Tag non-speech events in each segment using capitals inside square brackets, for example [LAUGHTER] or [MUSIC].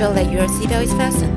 Sure that your seatbelt is fastened.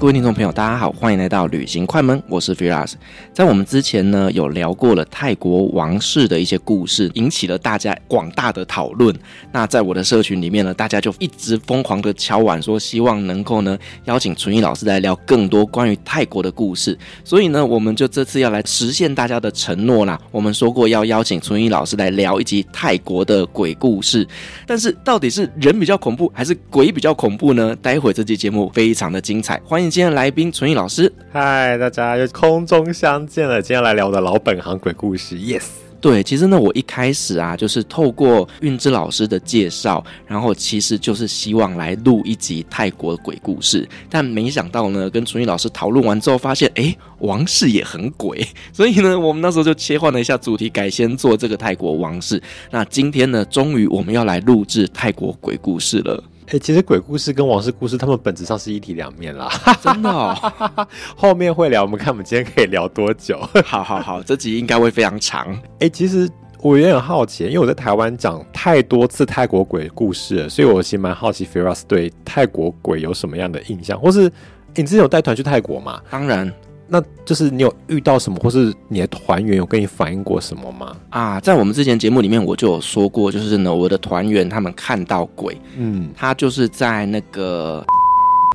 各位听众朋友，大家好，欢迎来到旅行快门，我是 Firas。在我们之前呢，有聊过了泰国王室的一些故事，引起了大家广大的讨论。那在我的社群里面呢，大家就一直疯狂的敲碗，说希望能够呢邀请纯一老师来聊更多关于泰国的故事。所以呢，我们就这次要来实现大家的承诺啦。我们说过要邀请纯一老师来聊一集泰国的鬼故事，但是到底是人比较恐怖，还是鬼比较恐怖呢？待会这期节目非常的精彩。欢迎今天的来宾纯艺老师。嗨，大家又空中相见了。今天来聊我的老本行鬼故事，yes。对，其实呢，我一开始啊，就是透过韵之老师的介绍，然后其实就是希望来录一集泰国的鬼故事，但没想到呢，跟纯毅老师讨论完之后，发现，哎，王室也很鬼，所以呢，我们那时候就切换了一下主题，改先做这个泰国王室。那今天呢，终于我们要来录制泰国鬼故事了。哎、欸，其实鬼故事跟王室故事，他们本质上是一体两面啦。[LAUGHS] 真的哦，[LAUGHS] 后面会聊，我们看我们今天可以聊多久？好好好，这集应该会非常长。哎、欸，其实我也很好奇，因为我在台湾讲太多次泰国鬼故事了，所以我其实蛮好奇，Firas 对泰国鬼有什么样的印象，或是你之前有带团去泰国吗？当然。那就是你有遇到什么，或是你的团员有跟你反映过什么吗？啊，在我们之前节目里面我就有说过，就是呢，我的团员他们看到鬼，嗯，他就是在那个。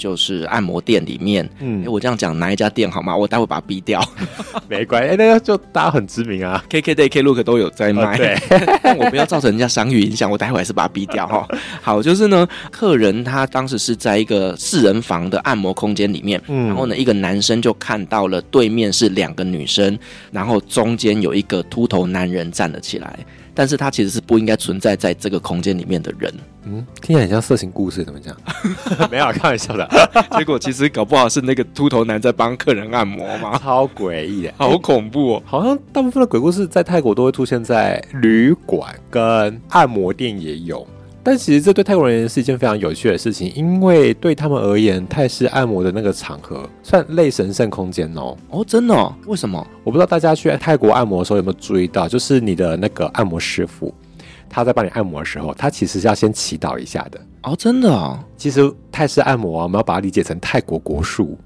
就是按摩店里面，嗯，哎、欸，我这样讲哪一家店好吗？我待会把它逼掉，[LAUGHS] 没关系，那个就大家很知名啊，KKday、Klook 都有在卖，哦、对，[LAUGHS] 但我不要造成人家商誉影响，我待会还是把它逼掉 [LAUGHS] 哈。好，就是呢，客人他当时是在一个四人房的按摩空间里面，嗯，然后呢，一个男生就看到了对面是两个女生，然后中间有一个秃头男人站了起来。但是他其实是不应该存在在这个空间里面的人。嗯，听起来很像色情故事，怎么讲？[LAUGHS] 没有，开玩笑的。[LAUGHS] 结果其实搞不好是那个秃头男在帮客人按摩嘛，超诡异的，好恐怖哦！好像大部分的鬼故事在泰国都会出现在旅馆跟按摩店也有。但其实这对泰国人是一件非常有趣的事情，因为对他们而言，泰式按摩的那个场合算类神圣空间哦。哦，真的哦？为什么？我不知道大家去泰国按摩的时候有没有注意到，就是你的那个按摩师傅，他在帮你按摩的时候，他其实是要先祈祷一下的。哦，真的哦？其实泰式按摩啊，我们要把它理解成泰国国术，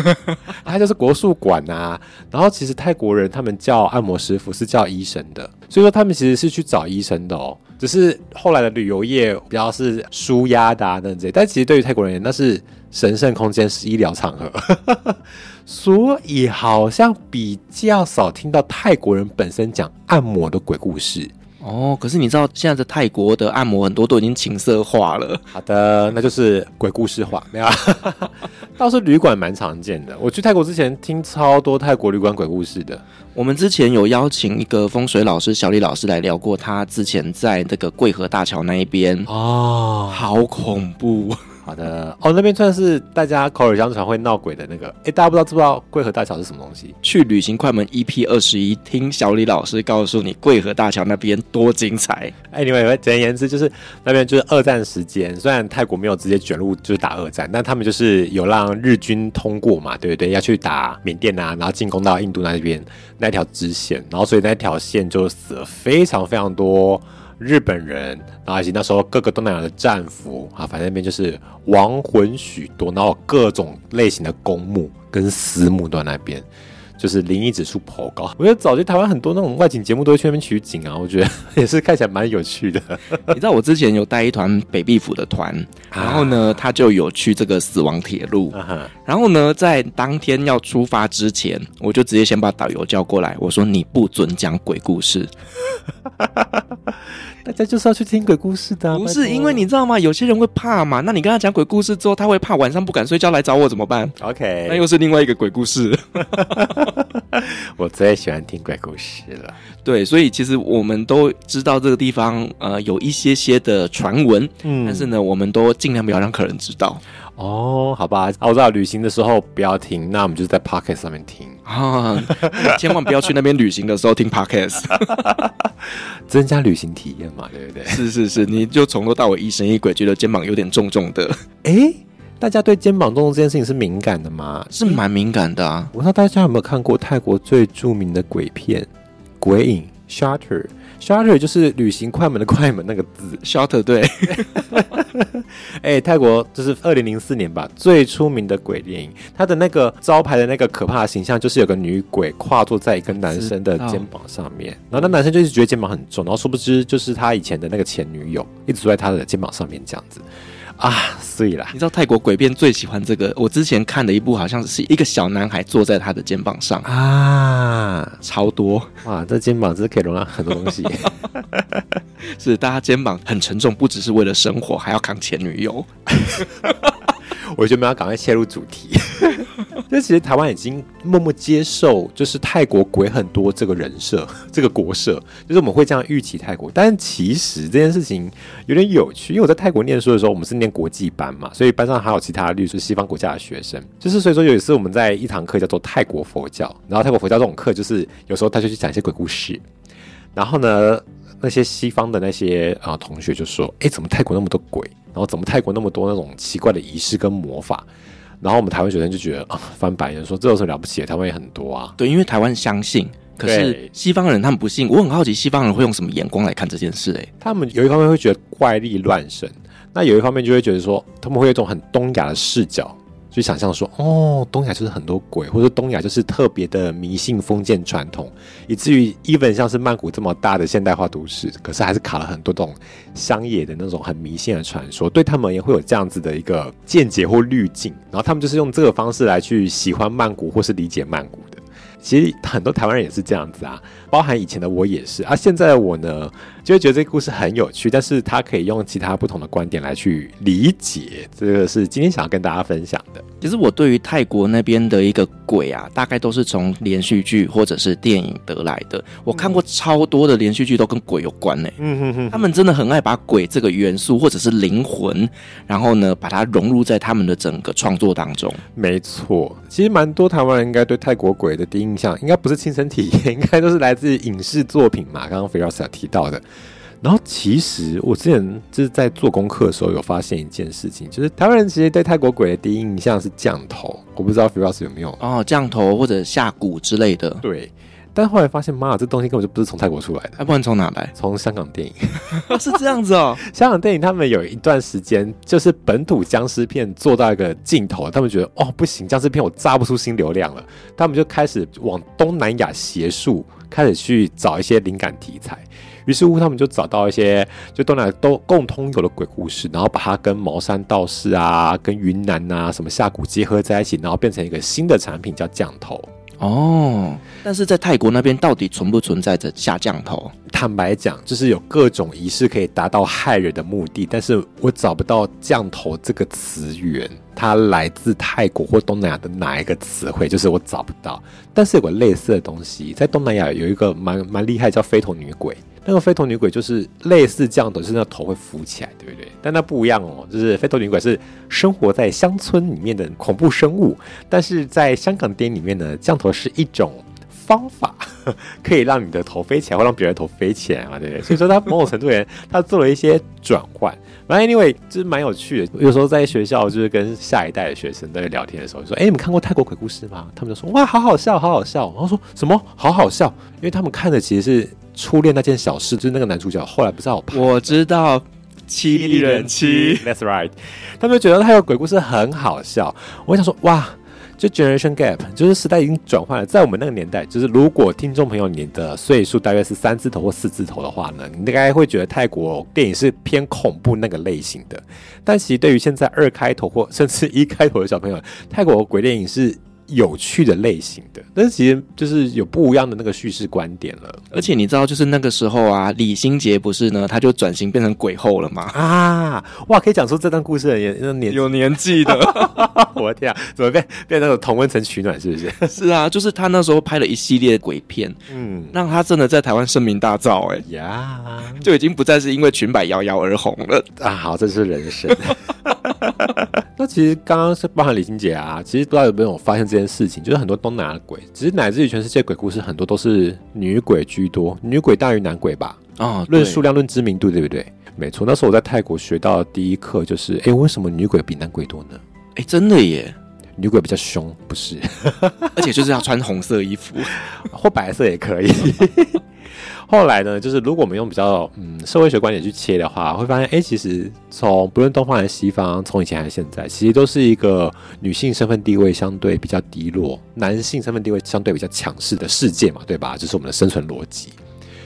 [LAUGHS] 它就是国术馆啊。然后其实泰国人他们叫按摩师傅是叫医生的，所以说他们其实是去找医生的哦。只是后来的旅游业比较是舒压的啊，那这，但其实对于泰国人，那是神圣空间，是医疗场合，[LAUGHS] 所以好像比较少听到泰国人本身讲按摩的鬼故事。哦，可是你知道现在的泰国的按摩很多都已经情色化了。好的，那就是鬼故事化，没有？[LAUGHS] 倒是旅馆蛮常见的。我去泰国之前听超多泰国旅馆鬼故事的。我们之前有邀请一个风水老师小李老师来聊过，他之前在那个桂河大桥那一边哦，好恐怖。好的哦，那边算是大家口耳相传会闹鬼的那个。哎，大家不知道知不知道贵河大桥是什么东西？去旅行快门 EP 二十一，听小李老师告诉你贵河大桥那边多精彩。哎，你们简而言之就是那边就是二战时间，虽然泰国没有直接卷入就是打二战，但他们就是有让日军通过嘛，对不对？要去打缅甸啊，然后进攻到印度那边那条支线，然后所以那条线就死了非常非常多。日本人，然后以及那时候各个东南亚的战俘啊，反正那边就是亡魂许多，然后各种类型的公墓跟私墓都在那边，就是灵异指数颇高。我觉得早期台湾很多那种外景节目都会去那边取景啊，我觉得 [LAUGHS] 也是看起来蛮有趣的。[LAUGHS] 你知道我之前有带一团北壁府的团，然后呢，他就有去这个死亡铁路，然后呢，在当天要出发之前，我就直接先把导游叫过来，我说你不准讲鬼故事。[LAUGHS] 大家就是要去听鬼故事的，啊，不是因为你知道吗？有些人会怕嘛，那你跟他讲鬼故事之后，他会怕晚上不敢睡觉来找我怎么办？OK，那又是另外一个鬼故事。[LAUGHS] 我最喜欢听鬼故事了。对，所以其实我们都知道这个地方呃有一些些的传闻，嗯，但是呢，我们都尽量不要让客人知道。哦，好吧，我知道旅行的时候不要听，那我们就在 Podcast 上面听啊，[LAUGHS] 千万不要去那边旅行的时候听 Podcast，[LAUGHS] 增加旅行体验嘛，对不对？是是是，你就从头到尾疑神疑鬼，觉得肩膀有点重重的。哎，大家对肩膀重重这件事情是敏感的吗？是蛮敏感的啊。我不知道大家有没有看过泰国最著名的鬼片《鬼影》（Shutter）。Shutter 就是旅行快门的快门那个字，Shutter 对。[LAUGHS] 哎、欸，泰国就是二零零四年吧，最出名的鬼电影，它的那个招牌的那个可怕的形象，就是有个女鬼跨坐在一个男生的肩膀上面，然后那男生就一直觉得肩膀很重，然后殊不知就是他以前的那个前女友，一直坐在他的肩膀上面这样子。啊，所以啦，你知道泰国鬼片最喜欢这个？我之前看的一部好像是一个小男孩坐在他的肩膀上啊，超多哇！这肩膀真是可以容纳很多东西，[LAUGHS] 是大家肩膀很沉重，不只是为了生活，还要扛前女友。[LAUGHS] 我觉得我们要赶快切入主题。[LAUGHS] 就其实台湾已经默默接受，就是泰国鬼很多这个人设，这个国设，就是我们会这样预期泰国。但其实这件事情有点有趣，因为我在泰国念书的时候，我们是念国际班嘛，所以班上还有其他律师西方国家的学生。就是所以说有一次我们在一堂课叫做泰国佛教，然后泰国佛教这种课就是有时候他就去讲一些鬼故事，然后呢，那些西方的那些啊、同学就说：“哎，怎么泰国那么多鬼？然后怎么泰国那么多那种奇怪的仪式跟魔法？”然后我们台湾学生就觉得啊，翻白眼说，这有什么了不起的？台湾也很多啊。对，因为台湾相信，可是西方人他们不信。我很好奇西方人会用什么眼光来看这件事？哎，他们有一方面会觉得怪力乱神，那有一方面就会觉得说，他们会有一种很东亚的视角。就想象说，哦，东亚就是很多鬼，或者东亚就是特别的迷信封建传统，以至于 even 像是曼谷这么大的现代化都市，可是还是卡了很多这种乡野的那种很迷信的传说，对他们也会有这样子的一个见解或滤镜，然后他们就是用这个方式来去喜欢曼谷或是理解曼谷的。其实很多台湾人也是这样子啊，包含以前的我也是啊，现在的我呢，就会觉得这个故事很有趣，但是他可以用其他不同的观点来去理解，这个是今天想要跟大家分享的。其实我对于泰国那边的一个鬼啊，大概都是从连续剧或者是电影得来的。我看过超多的连续剧都跟鬼有关呢。嗯哼哼，他们真的很爱把鬼这个元素或者是灵魂，然后呢把它融入在他们的整个创作当中。没错，其实蛮多台湾人应该对泰国鬼的第一印象，应该不是亲身体验，[LAUGHS] 应该都是来自影视作品嘛。刚刚 Firas 提到的。然后其实我之前就是在做功课的时候有发现一件事情，就是台湾人其实对泰国鬼的第一印象是降头，我不知道 Firas 有没有哦，降头或者下蛊之类的。对，但后来发现，妈，这东西根本就不是从泰国出来的，那不然从哪来？[LAUGHS] 从香港电影。是这样子哦，[LAUGHS] 香港电影他们有一段时间就是本土僵尸片做到一个尽头，他们觉得哦不行，僵尸片我炸不出新流量了，他们就开始往东南亚邪术开始去找一些灵感题材。于是乎，他们就找到一些就东南亚都共通有的鬼故事，然后把它跟茅山道士啊、跟云南啊什么下蛊结合在一起，然后变成一个新的产品，叫降头。哦，但是在泰国那边到底存不存在着下降头？坦白讲，就是有各种仪式可以达到害人的目的，但是我找不到降头这个词源，它来自泰国或东南亚的哪一个词汇，就是我找不到。但是有个类似的东西，在东南亚有一个蛮蛮厉害，叫飞头女鬼。那个飞头女鬼就是类似降头，就是那头会浮起来，对不对？但那不一样哦，就是飞头女鬼是生活在乡村里面的恐怖生物，但是在香港电影里面呢，降头是一种方法，[LAUGHS] 可以让你的头飞起来，或让别人头飞起来嘛，对不对？所以说他某种程度上，他做了一些转换。反正 anyway 就是蛮有趣的。有时候在学校就是跟下一代的学生在聊天的时候，说：“哎，你们看过泰国鬼故事吗？”他们就说：“哇，好好笑，好好笑。”然后说什么“好好笑”，因为他们看的其实是。初恋那件小事，就是那个男主角后来不知道我，我知道七力人七，[LAUGHS] That's right。他们觉得他有鬼故事很好笑。我想说，哇，就 generation gap，就是时代已经转换了。在我们那个年代，就是如果听众朋友你的岁数大约是三字头或四字头的话呢，你应该会觉得泰国电影是偏恐怖那个类型的。但其实对于现在二开头或甚至一开头的小朋友，泰国鬼电影是。有趣的类型的，但是其实就是有不一样的那个叙事观点了。而且你知道，就是那个时候啊，李心洁不是呢，他就转型变成鬼后了吗？啊，哇，可以讲出这段故事的年年有年纪的，[LAUGHS] 我的天啊，怎么变变那种同温层取暖？是不是？[LAUGHS] 是啊，就是他那时候拍了一系列鬼片，嗯，让他真的在台湾声名大噪，哎呀，就已经不再是因为裙摆摇摇而红了啊。好，这是人生。[LAUGHS] 那其实刚刚是包含李心姐啊，其实不知道有没有发现这件事情，就是很多东南亚的鬼，其实乃至于全世界鬼故事很多都是女鬼居多，女鬼大于男鬼吧？啊，论数量论知名度，对不对？没错，那时候我在泰国学到的第一课就是，哎，为什么女鬼比男鬼多呢？哎，真的耶，女鬼比较凶，不是？[LAUGHS] 而且就是要穿红色衣服 [LAUGHS] 或白色也可以。后来呢，就是如果我们用比较嗯社会学观点去切的话，会发现，哎，其实从不论东方还是西方，从以前还是现在，其实都是一个女性身份地位相对比较低落，男性身份地位相对比较强势的世界嘛，对吧？这是我们的生存逻辑。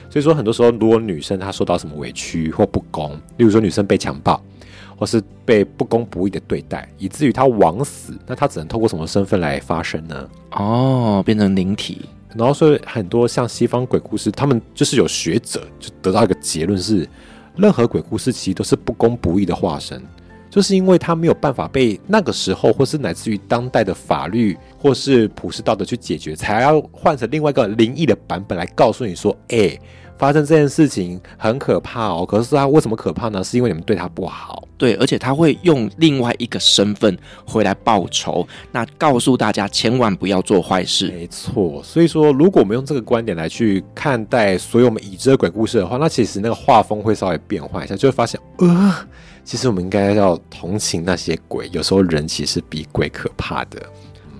所以说，很多时候，如果女生她受到什么委屈或不公，例如说女生被强暴，或是被不公不义的对待，以至于她枉死，那她只能透过什么身份来发声呢？哦，变成灵体。然后，所以很多像西方鬼故事，他们就是有学者就得到一个结论是，任何鬼故事其实都是不公不义的化身，就是因为他没有办法被那个时候，或是乃至于当代的法律或是普世道德去解决，才要换成另外一个灵异的版本来告诉你说，哎。发生这件事情很可怕哦，可是他为什么可怕呢？是因为你们对他不好。对，而且他会用另外一个身份回来报仇，那告诉大家千万不要做坏事。没错，所以说如果我们用这个观点来去看待所有我们已知的鬼故事的话，那其实那个画风会稍微变换一下，就会发现，呃，其实我们应该要同情那些鬼，有时候人其实比鬼可怕的。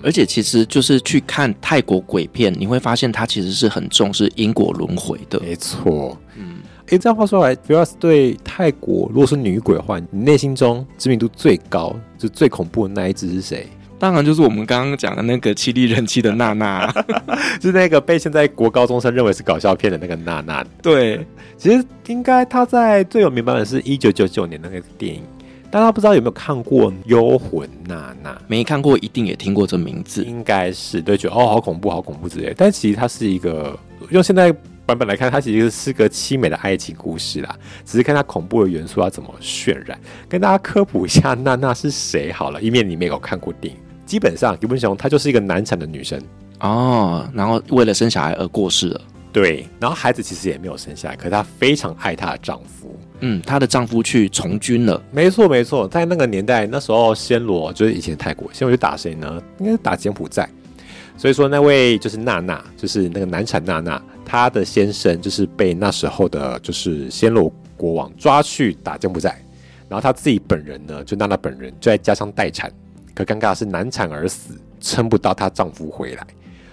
而且其实就是去看泰国鬼片，你会发现它其实是很重视因果轮回的。没错，嗯，诶，这样话说来，Firas 对泰国如果是女鬼的话，你内心中知名度最高、就最恐怖的那一只是谁？当然就是我们刚刚讲的那个七力人妻的娜娜，[LAUGHS] 是那个被现在国高中生认为是搞笑片的那个娜娜。对，其实应该她在最有名版本是一九九九年那个电影。大家不知道有没有看过《幽魂娜娜》？没看过，一定也听过这名字。应该是对，觉得哦，好恐怖，好恐怖之类。但其实它是一个用现在版本来看，它其实是个凄美的爱情故事啦。只是看它恐怖的元素要怎么渲染。跟大家科普一下，娜娜是谁好了，以免你没有看过电影。基本上，吉本雄她就是一个难产的女生哦，然后为了生小孩而过世了。对，然后孩子其实也没有生下来，可是她非常爱她的丈夫。嗯，她的丈夫去从军了。没错，没错，在那个年代，那时候暹罗就是以前的泰国，暹罗就打谁呢？应该是打柬埔寨。所以说，那位就是娜娜，就是那个难产娜娜，她的先生就是被那时候的，就是暹罗国王抓去打柬埔寨。然后她自己本人呢，就娜娜本人就在家乡待产，可尴尬的是难产而死，撑不到她丈夫回来。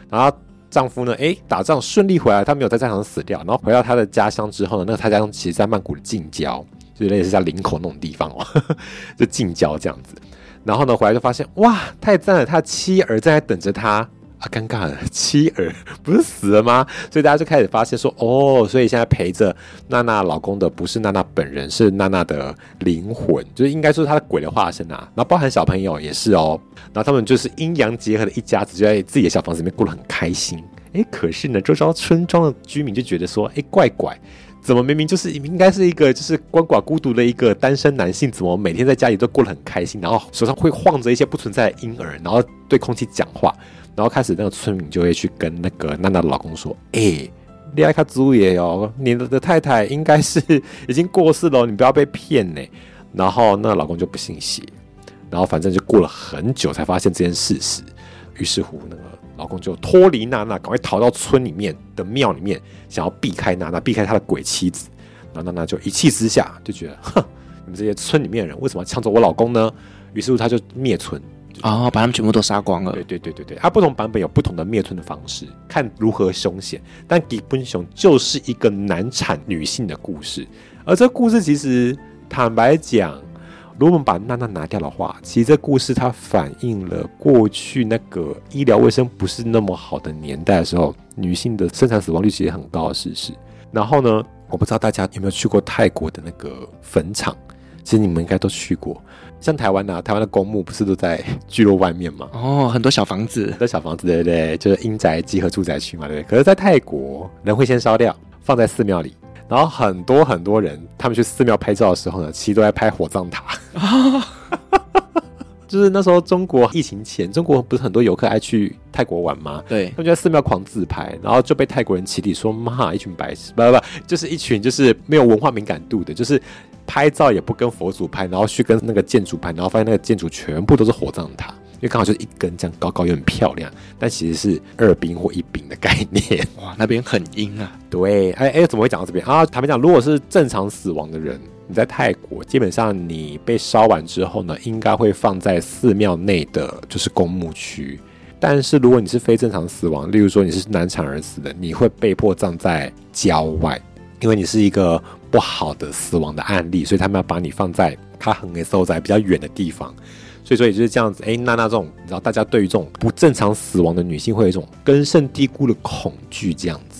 然后。丈夫呢？哎，打仗顺利回来，他没有在战场上死掉。然后回到他的家乡之后呢，那个他家乡其实在曼谷的近郊，就类似像林口那种地方哦，[LAUGHS] 就近郊这样子。然后呢，回来就发现哇，太赞了，他妻儿在等着他啊！尴尬了，妻儿不是死了吗？[LAUGHS] 所以大家就开始发现说，哦，所以现在陪着娜娜老公的不是娜娜本人，是娜娜的灵魂，就是应该说是他的鬼的化身啊。然后包含小朋友也是哦。然后他们就是阴阳结合的一家子，就在自己的小房子里面过得很开心。哎，可是呢，周遭村庄的居民就觉得说，哎，怪怪，怎么明明就是应该是一个就是鳏寡孤独的一个单身男性，怎么每天在家里都过得很开心，然后手上会晃着一些不存在的婴儿，然后对空气讲话，然后开始那个村民就会去跟那个娜娜的老公说：“哎、欸，恋爱卡祖爷哦，你的太太应该是已经过世了，你不要被骗呢。”然后那老公就不信邪，然后反正就过了很久才发现这件事实，于是乎那个。老公就脱离娜娜，赶快逃到村里面的庙里面，想要避开娜娜，避开他的鬼妻子。然后娜娜就一气之下就觉得，哼，你们这些村里面的人为什么要抢走我老公呢？于是乎他就灭村，啊、哦，把他们全部都杀光了。对对对对对，他不同版本有不同的灭村的方式，看如何凶险。但吉本雄就是一个难产女性的故事，而这故事其实坦白讲。如果我们把娜娜拿掉的话，其实这故事它反映了过去那个医疗卫生不是那么好的年代的时候，女性的生产死亡率其实很高的事实。然后呢，我不知道大家有没有去过泰国的那个坟场，其实你们应该都去过。像台湾啊，台湾的公墓不是都在聚落外面吗？哦，很多小房子，很多小房子，对不对？就是阴宅集合住宅区嘛，对不对？可是，在泰国，人会先烧掉，放在寺庙里。然后很多很多人，他们去寺庙拍照的时候呢，其实都在拍火葬塔。[LAUGHS] 就是那时候中国疫情前，中国不是很多游客爱去泰国玩吗？对，他们就在寺庙狂自拍，然后就被泰国人起底说：“妈，一群白痴！” [LAUGHS] 不不不，就是一群就是没有文化敏感度的，就是拍照也不跟佛祖拍，然后去跟那个建筑拍，然后发现那个建筑全部都是火葬塔。因为刚好就是一根这样高高又很漂亮，但其实是二饼或一饼的概念。哇，那边很阴啊。对，哎哎，怎么会讲到这边啊？坦白讲，如果是正常死亡的人，你在泰国，基本上你被烧完之后呢，应该会放在寺庙内的就是公墓区。但是如果你是非正常死亡，例如说你是难产而死的，你会被迫葬在郊外，因为你是一个不好的死亡的案例，所以他们要把你放在他很的所在比较远的地方。所以说也就是这样子，哎，娜娜这种，你知道，大家对于这种不正常死亡的女性会有一种根深蒂固的恐惧，这样子。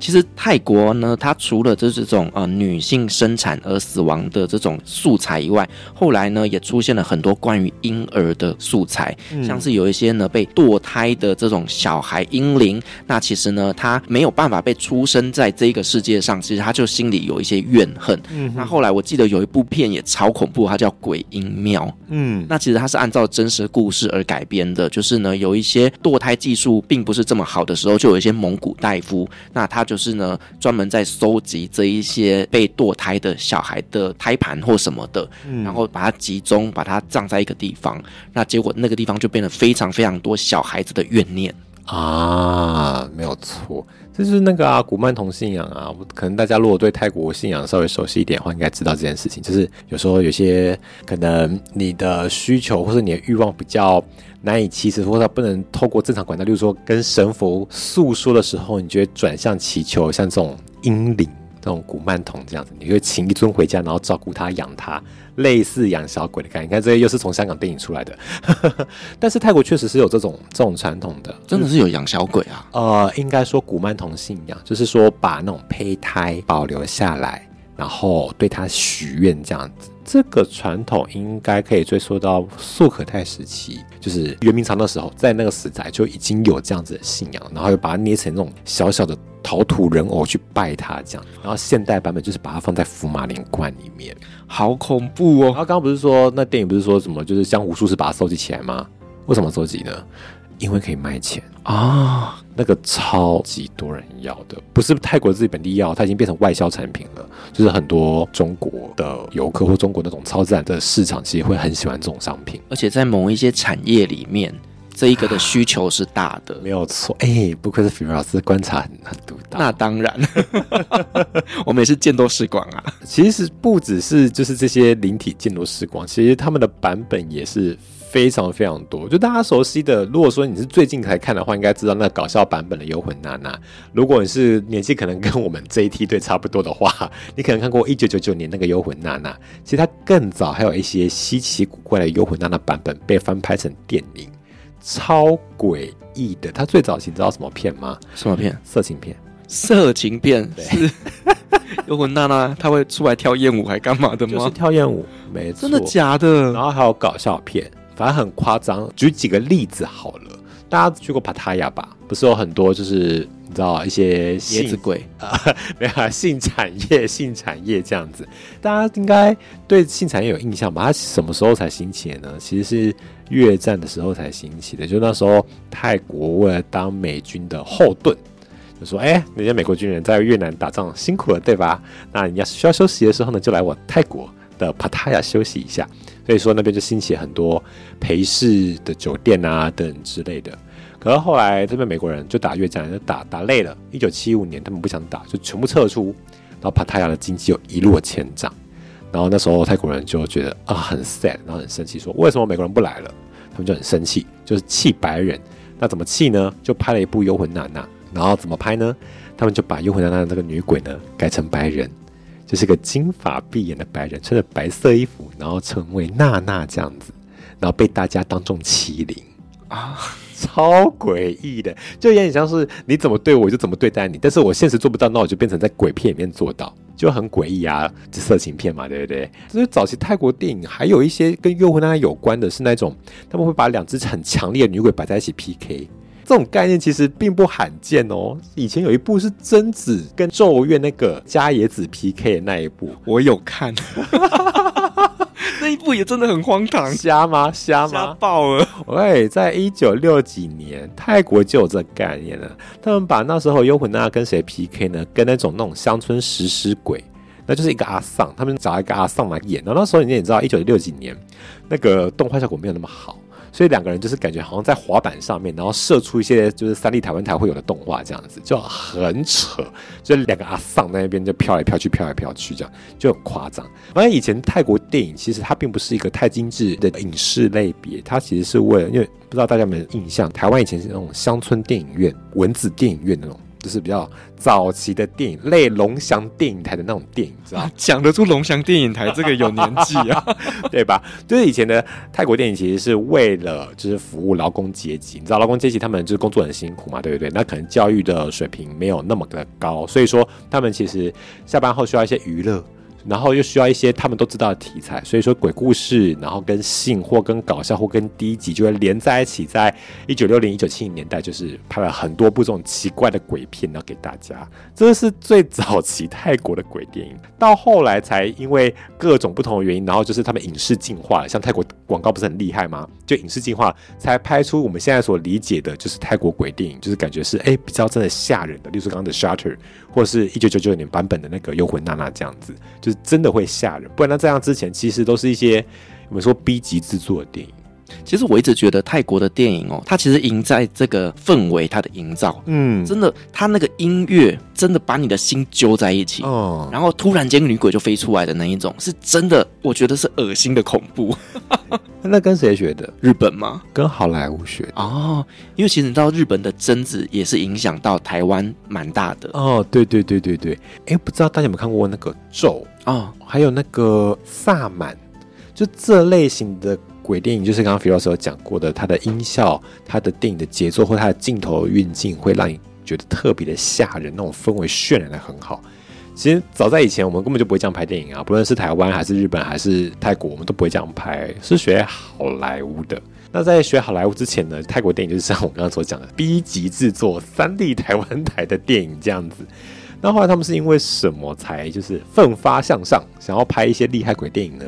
其实泰国呢，它除了这这种呃女性生产而死亡的这种素材以外，后来呢也出现了很多关于婴儿的素材，嗯、像是有一些呢被堕胎的这种小孩婴灵，那其实呢他没有办法被出生在这个世界上，其实他就心里有一些怨恨。嗯，那后来我记得有一部片也超恐怖，它叫《鬼婴庙》。嗯，那其实它是按照真实故事而改编的，就是呢有一些堕胎技术并不是这么好的时候，就有一些蒙古大夫，那他。就是呢，专门在收集这一些被堕胎的小孩的胎盘或什么的，嗯，然后把它集中，把它葬在一个地方。那结果那个地方就变得非常非常多小孩子的怨念啊，没有错，这就是那个啊，古曼童信仰啊。可能大家如果对泰国信仰稍微熟悉一点的话，应该知道这件事情。就是有时候有些可能你的需求或者你的欲望比较。难以启齿，或者不能透过正常管道，例如说跟神佛诉说的时候，你就会转向祈求像这种阴灵、这种古曼童这样子，你会请一尊回家，然后照顾他、养他，类似养小鬼的概念。你看，这些又是从香港电影出来的，[LAUGHS] 但是泰国确实是有这种这种传统的，真的是有养小鬼啊？呃，应该说古曼童信仰，就是说把那种胚胎保留下来，然后对他许愿这样子。这个传统应该可以追溯到素可泰时期，就是元明朝的时候，在那个时代就已经有这样子的信仰，然后又把它捏成那种小小的陶土人偶去拜他这样。然后现代版本就是把它放在福马林罐里面，好恐怖哦！然后刚刚不是说那电影不是说什么就是江湖术士把它收集起来吗？为什么收集呢？因为可以卖钱啊，那个超级多人要的，不是泰国自己本地要，它已经变成外销产品了。就是很多中国的游客或中国那种超自然的市场，其实会很喜欢这种商品。而且在某一些产业里面，这一个的需求是大的，没有错。哎、欸，不愧是菲老师观察很很独到。那当然，[LAUGHS] 我们也是见多识广啊。其实不只是就是这些灵体见多识广，其实他们的版本也是。非常非常多，就大家熟悉的。如果说你是最近才看的话，应该知道那个搞笑版本的《幽魂娜娜》。如果你是年纪可能跟我们这一梯队差不多的话，你可能看过一九九九年那个《幽魂娜娜》。其实它更早还有一些稀奇古怪的《幽魂娜娜》版本被翻拍成电影，超诡异的。它最早期你知道什么片吗？什么片？色情片。色情片是《幽 [LAUGHS] 魂娜娜》，她会出来跳艳舞还干嘛的吗？就是跳艳舞，没错。真的假的？然后还有搞笑片。反正很夸张，举几个例子好了。大家去过帕塔亚吧？不是有很多就是你知道一些性子鬼啊，[LAUGHS] 没有、啊、性产业，性产业这样子，大家应该对性产业有印象吧？它什么时候才兴起的呢？其实是越战的时候才兴起的。就那时候，泰国为了当美军的后盾，就说：“哎、欸，那些美国军人在越南打仗辛苦了，对吧？那你要需要休息的时候呢，就来我泰国的帕塔亚休息一下。”所以说那边就兴起很多陪侍的酒店啊等之类的。可是后来这边美国人就打越战，就打打累了。一九七五年他们不想打，就全部撤出。然后帕塔亚的经济又一落千丈。然后那时候泰国人就觉得啊很 sad，然后很生气，说为什么美国人不来了？他们就很生气，就是气白人。那怎么气呢？就拍了一部《幽魂娜娜》。然后怎么拍呢？他们就把《幽魂娜娜》的那个女鬼呢改成白人，就是个金发碧眼的白人，穿着白色衣服，然后成为娜娜这样子，然后被大家当众欺凌啊。超诡异的，就有点像是你怎么对我，就怎么对待你。但是我现实做不到，那我就变成在鬼片里面做到，就很诡异啊！这色情片嘛，对不对？所以早期泰国电影还有一些跟幽魂娜娜有关的，是那种他们会把两只很强烈的女鬼摆在一起 PK，这种概念其实并不罕见哦。以前有一部是贞子跟咒怨那个伽椰子 PK 的那一部，我有看。[LAUGHS] 那一部也真的很荒唐，瞎吗？瞎吗？瞎爆了！喂，在一九六几年，泰国就有这个概念了。他们把那时候幽魂娜娜跟谁 PK 呢？跟那种那种乡村食尸鬼，那就是一个阿丧，他们找一个阿丧来演。然后那时候你也知道，一九六几年那个动画效果没有那么好。所以两个人就是感觉好像在滑板上面，然后射出一些就是三 D 台湾台会有的动画这样子，就很扯。就两个阿桑在那边就飘来飘去，飘来飘去，这样就很夸张。反正以前泰国电影其实它并不是一个太精致的影视类别，它其实是为了，因为不知道大家有没有印象，台湾以前是那种乡村电影院、蚊子电影院那种。就是比较早期的电影，类龙翔电影台的那种电影，知道讲得出龙翔电影台这个有年纪啊，[LAUGHS] 对吧？就是以前的泰国电影，其实是为了就是服务劳工阶级，你知道劳工阶级他们就是工作很辛苦嘛，对不对？那可能教育的水平没有那么的高，所以说他们其实下班后需要一些娱乐。然后又需要一些他们都知道的题材，所以说鬼故事，然后跟性或跟搞笑或跟低级就会连在一起。在一九六零、一九七零年代，就是拍了很多部这种奇怪的鬼片，然后给大家。这是最早期泰国的鬼电影，到后来才因为各种不同的原因，然后就是他们影视进化了，像泰国广告不是很厉害吗？就影视进化才拍出我们现在所理解的，就是泰国鬼电影，就是感觉是哎比较真的吓人的，例如说刚刚的《Shutter》，或者是一九九九年版本的那个《幽魂娜娜》这样子，就是真的会吓人。不然那这样之前其实都是一些我们说 B 级制作的电影。其实我一直觉得泰国的电影哦，它其实赢在这个氛围，它的营造，嗯，真的，它那个音乐真的把你的心揪在一起，哦，然后突然间女鬼就飞出来的那一种，是真的，我觉得是恶心的恐怖。[LAUGHS] 那跟谁学的？日本吗？跟好莱坞学的哦，因为其实你知道日本的贞子也是影响到台湾蛮大的哦，对对对对对，哎，不知道大家有没有看过那个咒啊，哦，还有那个萨满，就这类型的。鬼电影就是刚刚菲老师有讲过的，它的音效、它的电影的节奏或它的镜头运镜，会让你觉得特别的吓人，那种氛围渲染的很好。其实早在以前，我们根本就不会这样拍电影啊，不论是台湾还是日本还是泰国，我们都不会这样拍，是学好莱坞的。那在学好莱坞之前呢，泰国电影就是像我刚刚所讲的 B 级制作、三 D 台湾台的电影这样子。那后来他们是因为什么才就是奋发向上，想要拍一些厉害鬼电影呢？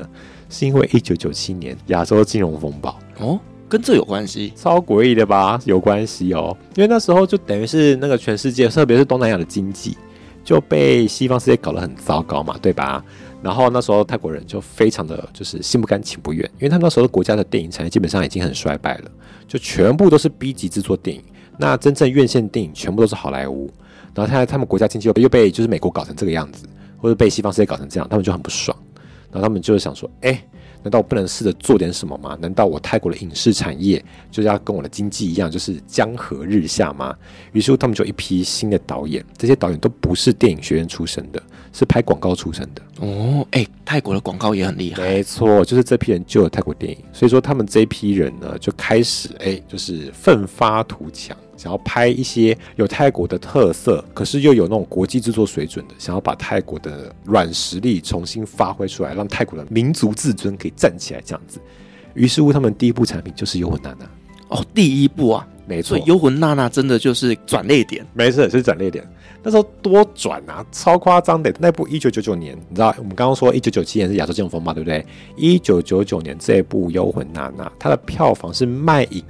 是因为一九九七年亚洲金融风暴哦，跟这有关系？超诡异的吧？有关系哦，因为那时候就等于是那个全世界，特别是东南亚的经济就被西方世界搞得很糟糕嘛，对吧？然后那时候泰国人就非常的就是心不甘情不愿，因为他们那时候国家的电影产业基本上已经很衰败了，就全部都是 B 级制作电影，那真正院线电影全部都是好莱坞，然后他他们国家经济又被又被就是美国搞成这个样子，或者被西方世界搞成这样，他们就很不爽。然后他们就是想说，哎，难道我不能试着做点什么吗？难道我泰国的影视产业就要跟我的经济一样，就是江河日下吗？于是乎，他们就一批新的导演，这些导演都不是电影学院出身的，是拍广告出身的。哦，哎，泰国的广告也很厉害。没错，就是这批人救了泰国电影，所以说他们这一批人呢，就开始哎，就是奋发图强。想要拍一些有泰国的特色，可是又有那种国际制作水准的，想要把泰国的软实力重新发挥出来，让泰国的民族自尊可以站起来这样子。于是乎，他们第一部产品就是《幽魂娜娜》。哦，第一部啊，没错，所以幽魂娜娜真的就是转泪点，没错，是转泪点。那时候多转啊，超夸张的。那部一九九九年，你知道我们刚刚说一九九七年是亚洲金融风嘛，对不对？一九九九年这部《幽魂娜娜》，它的票房是卖赢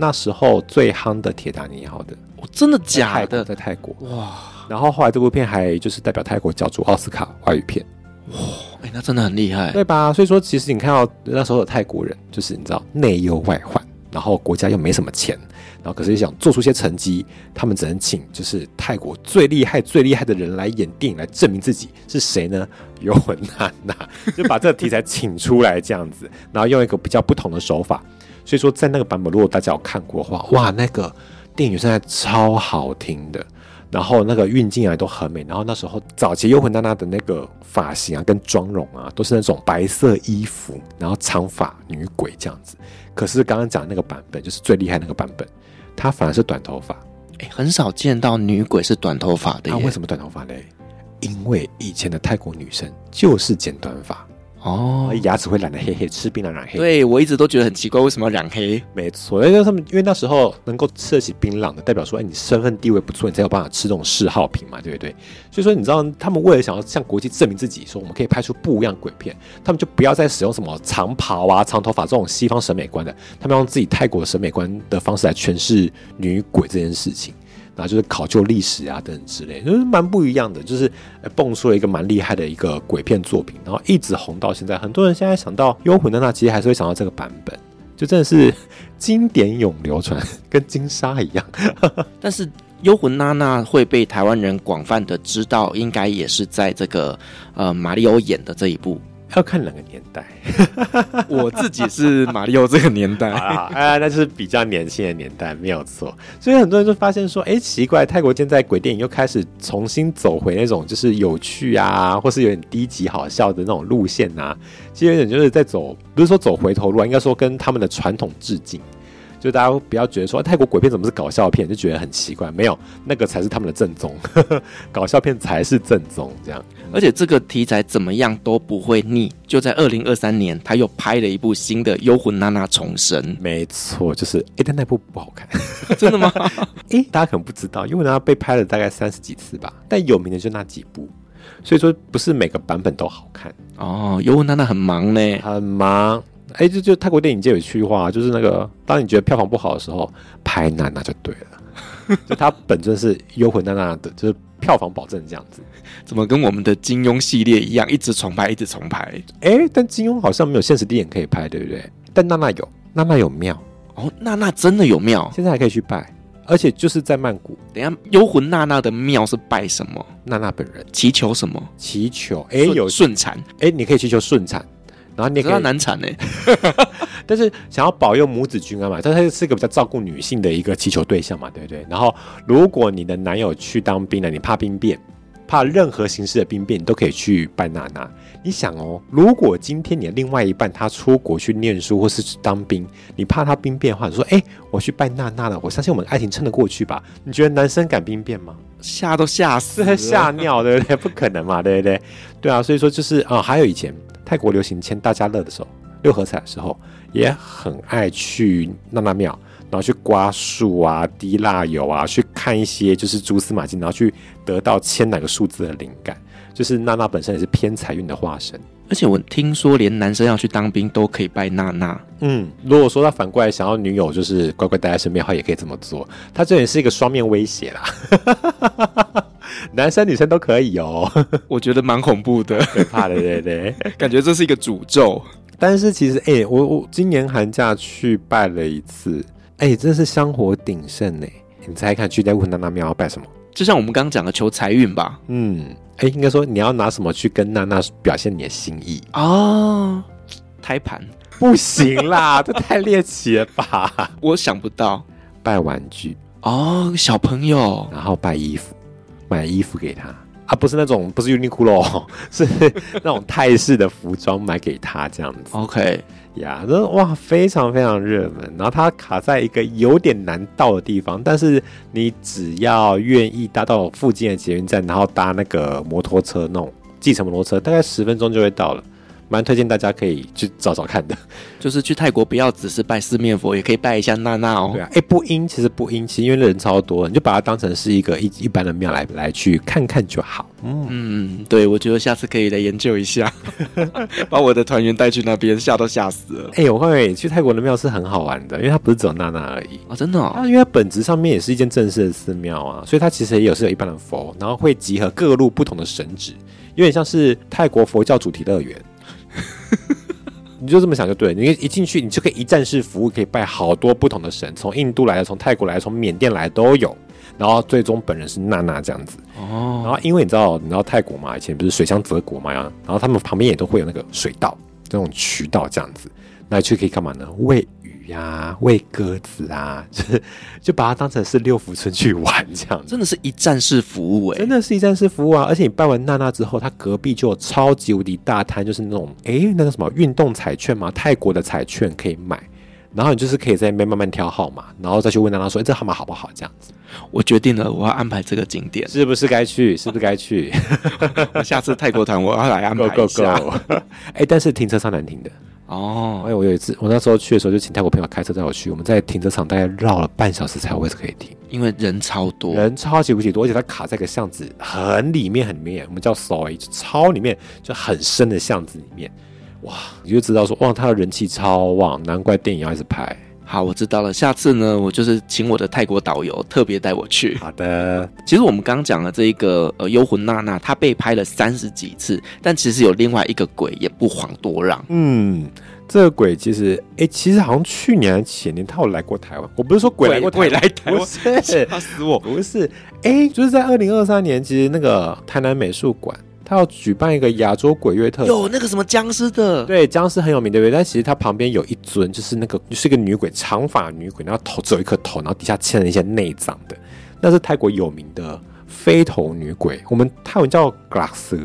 那时候最夯的《铁达尼号》的。哦，真的假的？在泰国哇！然后后来这部片还就是代表泰国角逐奥斯卡华语片。哇，哎、欸，那真的很厉害，对吧？所以说，其实你看到那时候的泰国人，就是你知道内忧外患，然后国家又没什么钱。然后可是想做出些成绩，他们只能请就是泰国最厉害、最厉害的人来演电影，来证明自己是谁呢？幽魂娜娜就把这个题材请出来这样子，然后用一个比较不同的手法。所以说，在那个版本，如果大家有看过的话，哇，那个电影现在超好听的，然后那个运镜啊都很美。然后那时候早期幽魂娜娜的那个发型啊跟妆容啊，都是那种白色衣服，然后长发女鬼这样子。可是刚刚讲那个版本，就是最厉害那个版本。她反而是短头发，哎，很少见到女鬼是短头发的。那为什么短头发嘞？因为以前的泰国女生就是剪短发哦，牙齿会染得黑黑，吃槟榔染黑。对，我一直都觉得很奇怪，为什么要染黑？没错，因为他们因为那时候能够吃得起槟榔的，代表说，哎，你身份地位不错，你才有办法吃这种嗜好品嘛，对不对？所以说，你知道他们为了想要向国际证明自己，说我们可以拍出不一样鬼片，他们就不要再使用什么长袍啊、长头发这种西方审美观的，他们用自己泰国的审美观的方式来诠释女鬼这件事情。然后就是考究历史啊等等之类，就是蛮不一样的，就是蹦出了一个蛮厉害的一个鬼片作品，然后一直红到现在。很多人现在想到《幽魂娜娜》，其实还是会想到这个版本，就真的是经典永流传，跟金沙一样。[LAUGHS] 但是《幽魂娜娜》会被台湾人广泛的知道，应该也是在这个呃马里欧演的这一部。要看哪个年代，[LAUGHS] 我自己是马里奥这个年代啊，[LAUGHS] 哎，那是比较年轻的年代，没有错。所以很多人就发现说，哎、欸，奇怪，泰国现在鬼电影又开始重新走回那种就是有趣啊，或是有点低级好笑的那种路线啊。其实有点就是在走，不是说走回头路啊，应该说跟他们的传统致敬。就大家不要觉得说泰国鬼片怎么是搞笑片，就觉得很奇怪。没有，那个才是他们的正宗，[LAUGHS] 搞笑片才是正宗。这样，而且这个题材怎么样都不会腻。就在二零二三年，他又拍了一部新的《幽魂娜娜重生》。[LAUGHS] 没错，就是哎，但那部不好看，[LAUGHS] 真的吗？[LAUGHS] 哎，大家可能不知道，因为它被拍了大概三十几次吧，但有名的就那几部，所以说不是每个版本都好看。哦，幽魂娜娜很忙呢，很忙。哎、欸，就就泰国电影界有一句话，就是那个，当你觉得票房不好的时候，拍娜娜就对了。就它本身是幽魂娜娜的，就是票房保证这样子。怎么跟我们的金庸系列一样，一直重拍，一直重拍？哎、欸，但金庸好像没有现实电影可以拍，对不对？但娜娜有，娜娜有庙哦，娜娜真的有庙，现在还可以去拜，而且就是在曼谷。等一下，幽魂娜娜的庙是拜什么？娜娜本人祈求什么？祈求哎、欸，有顺产哎，你可以祈求顺产。然后你也可以难产呢，[LAUGHS] 但是想要保佑母子均安嘛，但是是一个比较照顾女性的一个祈求对象嘛，对不对？然后如果你的男友去当兵了，你怕兵变，怕任何形式的兵变，你都可以去拜娜娜。你想哦，如果今天你的另外一半他出国去念书或是去当兵，你怕他兵变的话，你说哎，我去拜娜娜了，我相信我们爱情撑得过去吧？你觉得男生敢兵变吗？吓都吓死，吓尿，对不对？不可能嘛，对不对？对啊，所以说就是啊、哦，还有以前。泰国流行签大家乐的时候，六合彩的时候，也很爱去娜娜庙，然后去刮树啊、滴蜡油啊，去看一些就是蛛丝马迹，然后去得到签哪个数字的灵感。就是娜娜本身也是偏财运的化身。而且我听说，连男生要去当兵都可以拜娜娜。嗯，如果说他反过来想要女友就是乖乖待在身边的话，也可以这么做。他这也是一个双面威胁啦。[LAUGHS] 男生女生都可以哦，[LAUGHS] 我觉得蛮恐怖的，可怕的，对对，[LAUGHS] 感觉这是一个诅咒。但是其实，哎、欸，我我今年寒假去拜了一次，哎、欸，真是香火鼎盛呢。你猜看，去在乌娜娜庙要拜什么？就像我们刚刚讲的求财运吧。嗯，哎、欸，应该说你要拿什么去跟娜娜表现你的心意哦？胎盘不行啦，[LAUGHS] 这太猎奇了吧？我想不到，拜玩具哦，小朋友，然后拜衣服。买衣服给他啊，不是那种，不是 Uniqlo，是那种泰式的服装买给他这样子。OK 呀，那哇，非常非常热门。然后它卡在一个有点难到的地方，但是你只要愿意搭到附近的捷运站，然后搭那个摩托车，那种计程摩托车，大概十分钟就会到了。蛮推荐大家可以去找找看的。[LAUGHS] 就是去泰国不要只是拜四面佛，也可以拜一下娜娜哦。对啊，哎，不阴其实不阴，其实因为人超多，你就把它当成是一个一一般的庙来来去看看就好。嗯嗯，对，我觉得下次可以来研究一下，[LAUGHS] 把我的团员带去那边，吓都吓死了。哎，我认为去泰国的庙是很好玩的，因为它不是只有娜娜而已啊、哦，真的、哦。它因为它本质上面也是一间正式的寺庙啊，所以它其实也有是有一般的佛，然后会集合各路不同的神祇，有点像是泰国佛教主题乐园。[LAUGHS] 你就这么想就对，你一进去，你就可以一站式服务，可以拜好多不同的神，从印度来的，从泰国来的，从缅甸来的都有。然后最终本人是娜娜这样子。哦。然后因为你知道，你知道泰国嘛，以前不是水乡泽国嘛，然后他们旁边也都会有那个水道，这种渠道这样子，那去可以干嘛呢？喂。呀，喂鸽子啊，就是就把它当成是六福村去玩这样，真的是一站式服务哎、欸，真的是一站式服务啊！而且你拜完娜娜之后，它隔壁就有超级无敌大摊，就是那种哎、欸，那个什么运动彩券嘛，泰国的彩券可以买，然后你就是可以在那边慢慢挑号码，然后再去问娜娜说，哎、欸，这号码好不好？这样子，我决定了，我要安排这个景点，是不是该去？是不是该去？[LAUGHS] 我下次泰国团我要来安排一下。哎、欸，但是停车超难停的。哦，哎，我有一次，我那时候去的时候就请泰国朋友开车带我去，我们在停车场大概绕了半小时才有位置可以停，因为人超多，人超级无敌多，而且它卡在一个巷子很里面很里面，我们叫 soy，就超里面就很深的巷子里面，哇，你就知道说哇，它的人气超旺，难怪电影要一直拍。好，我知道了，下次呢，我就是请我的泰国导游特别带我去。好的，其实我们刚刚讲了这一个呃幽魂娜娜，她被拍了三十几次，但其实有另外一个鬼也不遑多让，嗯。这个鬼其实，哎，其实好像去年前年他有来过台湾。我不是说鬼来过台湾，鬼来台湾，吓死我！不是，哎，就是在二零二三年，其实那个台南美术馆，他要举办一个亚洲鬼月特，有那个什么僵尸的，对，僵尸很有名，对不对？但其实它旁边有一尊，就是那个就是一个女鬼，长发女鬼，然后头只有一颗头，然后底下嵌了一些内脏的，那是泰国有名的飞头女鬼，我们泰文叫 glass，，